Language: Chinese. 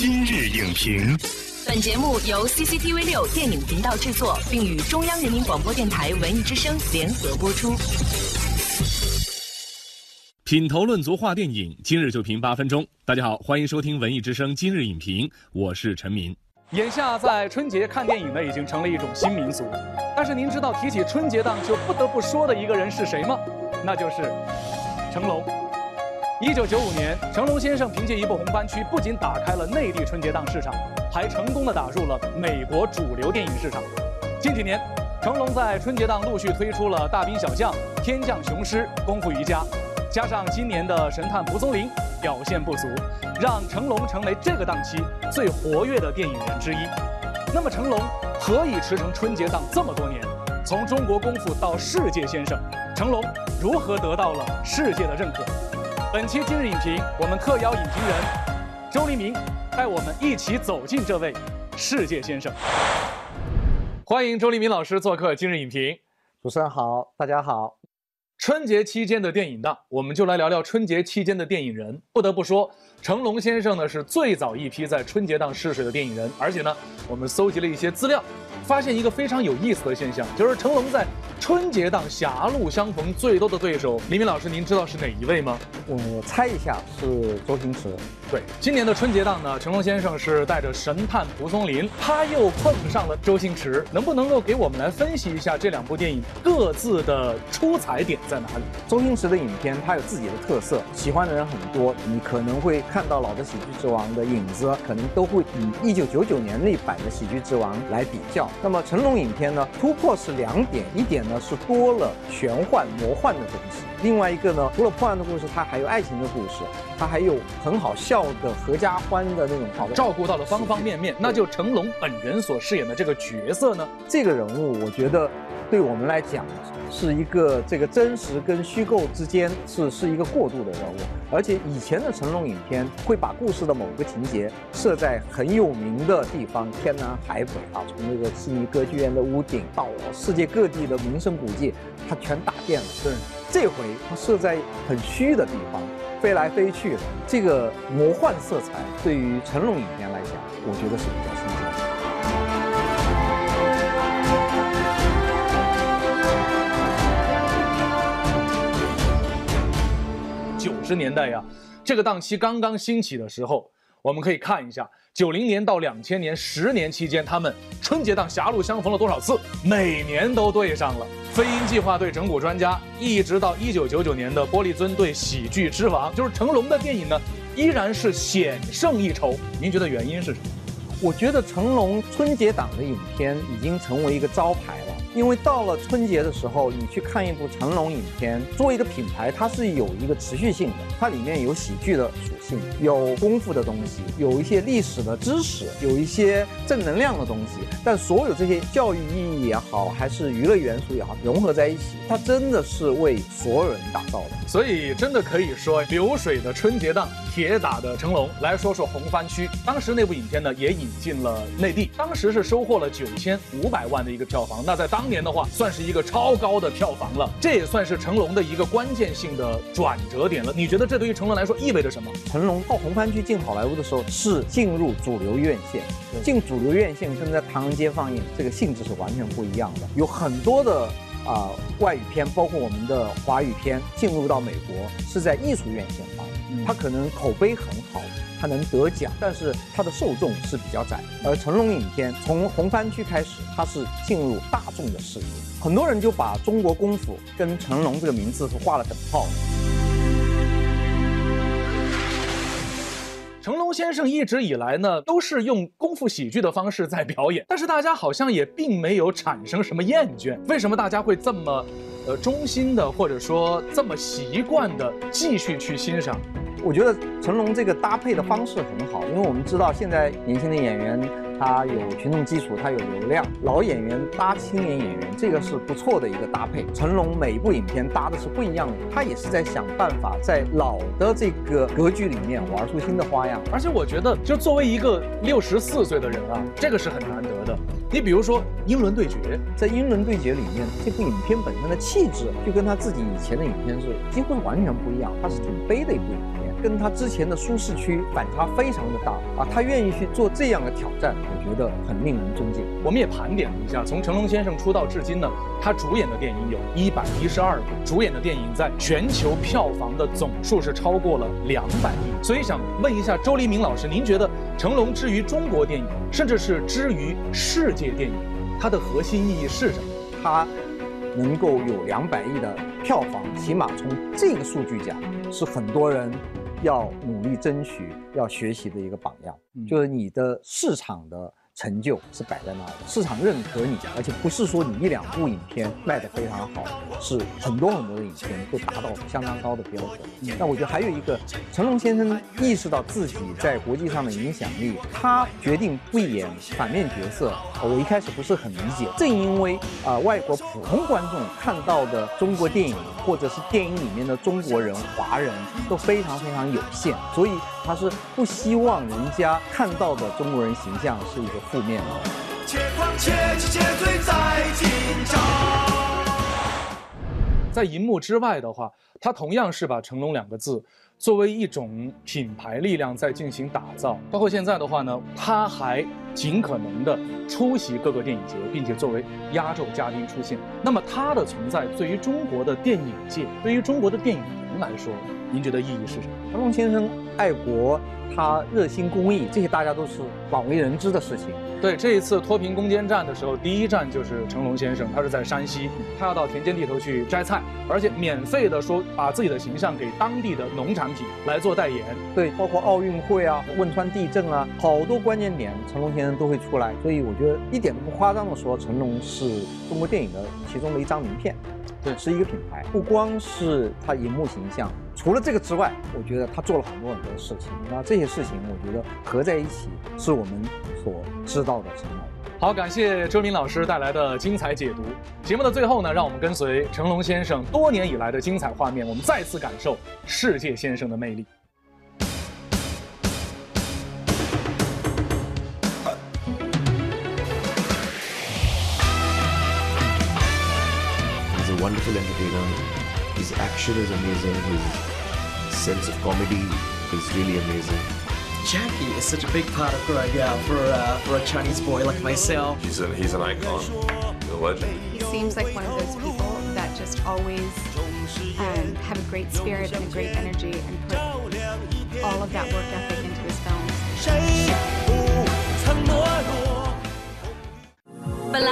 今日影评，本节目由 CCTV 六电影频道制作，并与中央人民广播电台文艺之声联合播出。品头论足话电影，今日就评八分钟。大家好，欢迎收听文艺之声今日影评，我是陈明。眼下在春节看电影呢，已经成了一种新民俗。但是您知道提起春节档就不得不说的一个人是谁吗？那就是成龙。一九九五年，成龙先生凭借一部《红番区》，不仅打开了内地春节档市场，还成功的打入了美国主流电影市场。近几年，成龙在春节档陆续推出了《大兵小将》《天降雄狮》《功夫瑜伽》，加上今年的《神探蒲松龄》，表现不俗，让成龙成为这个档期最活跃的电影人之一。那么，成龙何以驰骋春节档这么多年？从中国功夫到世界先生，成龙如何得到了世界的认可？本期今日影评，我们特邀影评人周黎明带我们一起走进这位世界先生。欢迎周黎明老师做客今日影评。主持人好，大家好。春节期间的电影档，我们就来聊聊春节期间的电影人。不得不说，成龙先生呢是最早一批在春节档试水的电影人，而且呢，我们搜集了一些资料。发现一个非常有意思的现象，就是成龙在春节档狭路相逢最多的对手。黎明老师，您知道是哪一位吗？我猜一下，是周星驰。对，今年的春节档呢，成龙先生是带着《神探蒲松龄》，他又碰上了周星驰。能不能够给我们来分析一下这两部电影各自的出彩点在哪里？周星驰的影片它有自己的特色，喜欢的人很多，你可能会看到老的《喜剧之王》的影子，可能都会以一九九九年那版的《喜剧之王》来比较。那么成龙影片呢，突破是两点，一点呢是多了玄幻魔幻的东西，另外一个呢，除了破案的故事，它还有爱情的故事，它还有很好笑的合家欢的那种好照顾到了方方面面。那就成龙本人所饰演的这个角色呢，这个人物，我觉得。对我们来讲，是一个这个真实实跟虚构之间是是一个过渡的人物，而且以前的成龙影片会把故事的某个情节设在很有名的地方，天南海北啊，从那个悉尼歌剧院的屋顶到世界各地的名胜古迹，他全打遍了。对，这回他设在很虚的地方，飞来飞去的，这个魔幻色彩对于成龙影片来讲，我觉得是比较新鲜。十年代呀，这个档期刚刚兴起的时候，我们可以看一下九零年到两千年十年期间，他们春节档狭路相逢了多少次，每年都对上了。飞鹰计划对整蛊专家，一直到一九九九年的玻璃樽对喜剧之王，就是成龙的电影呢，依然是险胜一筹。您觉得原因是什么？我觉得成龙春节档的影片已经成为一个招牌了。因为到了春节的时候，你去看一部成龙影片，作为一个品牌，它是有一个持续性的，它里面有喜剧的属性，有功夫的东西，有一些历史的知识，有一些正能量的东西。但所有这些教育意义也好，还是娱乐元素也好，融合在一起，它真的是为所有人打造的。所以，真的可以说流水的春节档，铁打的成龙。来说说红番区，当时那部影片呢，也引进了内地，当时是收获了九千五百万的一个票房。那在当年的话，算是一个超高的票房了，这也算是成龙的一个关键性的转折点了。你觉得这对于成龙来说意味着什么？成龙靠红番区进好莱坞的时候，是进入主流院线，进主流院线。跟在唐人街放映这个性质是完全不一样的。有很多的啊外语片，包括我们的华语片，进入到美国是在艺术院线。放映，它可能口碑很好。它能得奖，但是它的受众是比较窄。而成龙影片从红番区开始，它是进入大众的视野，很多人就把中国功夫跟成龙这个名字是画了等号。成龙先生一直以来呢，都是用功夫喜剧的方式在表演，但是大家好像也并没有产生什么厌倦。为什么大家会这么，呃，衷心的或者说这么习惯的继续去欣赏？我觉得成龙这个搭配的方式很好，因为我们知道现在年轻的演员他有群众基础，他有流量，老演员搭青年演员，这个是不错的一个搭配。成龙每一部影片搭的是不一样的，他也是在想办法在老的这个格局里面玩出新的花样。而且我觉得，就作为一个六十四岁的人啊，这个是很难得的。你比如说《英伦对决》，在《英伦对决》里面，这部影片本身的气质就跟他自己以前的影片是几乎完全不一样，它是挺悲的一部。跟他之前的舒适区反差非常的大啊，他愿意去做这样的挑战，我觉得很令人尊敬。我们也盘点了一下，从成龙先生出道至今呢，他主演的电影有一百一十二部，主演的电影在全球票房的总数是超过了两百亿。所以想问一下周黎明老师，您觉得成龙之于中国电影，甚至是之于世界电影，它的核心意义是什么？他能够有两百亿的票房，起码从这个数据讲，是很多人要努力争取、要学习的一个榜样。就是你的市场的。成就是摆在那的，市场认可你，而且不是说你一两部影片卖得非常好，是很多很多的影片都达到相当高的标准。那我觉得还有一个，成龙先生意识到自己在国际上的影响力，他决定不演反面角色。我一开始不是很理解，正因为啊，外国普通观众看到的中国电影或者是电影里面的中国人、华人都非常非常有限，所以他是不希望人家看到的中国人形象是一个。负面且狂且急，且醉在银幕之外的话，他同样是把成龙两个字作为一种品牌力量在进行打造。包括现在的话呢，他还尽可能的出席各个电影节，并且作为压轴嘉宾出现。那么他的存在对于中国的电影界，对于中国的电影来说，您觉得意义是什么？成龙先生爱国。他热心公益，这些大家都是广为人知的事情。对，这一次脱贫攻坚战的时候，第一站就是成龙先生，他是在山西，他要到田间地头去摘菜，而且免费的说把自己的形象给当地的农产品来做代言。对，包括奥运会啊、汶川地震啊，好多关键点，成龙先生都会出来。所以我觉得一点都不夸张的说，成龙是中国电影的其中的一张名片。对，是一个品牌，不光是他荧幕形象，除了这个之外，我觉得他做了很多很多事情。那这些事情，我觉得合在一起，是我们所知道的成龙。好，感谢周明老师带来的精彩解读。节目的最后呢，让我们跟随成龙先生多年以来的精彩画面，我们再次感受世界先生的魅力。Wonderful entertainer. His action is amazing. His sense of comedy is really amazing. Jackie is such a big part of growing up for uh, for a Chinese boy like myself. He's an he's an icon, a legend. He seems like one of those people that just always um, have a great spirit and a great energy and put all of that work ethic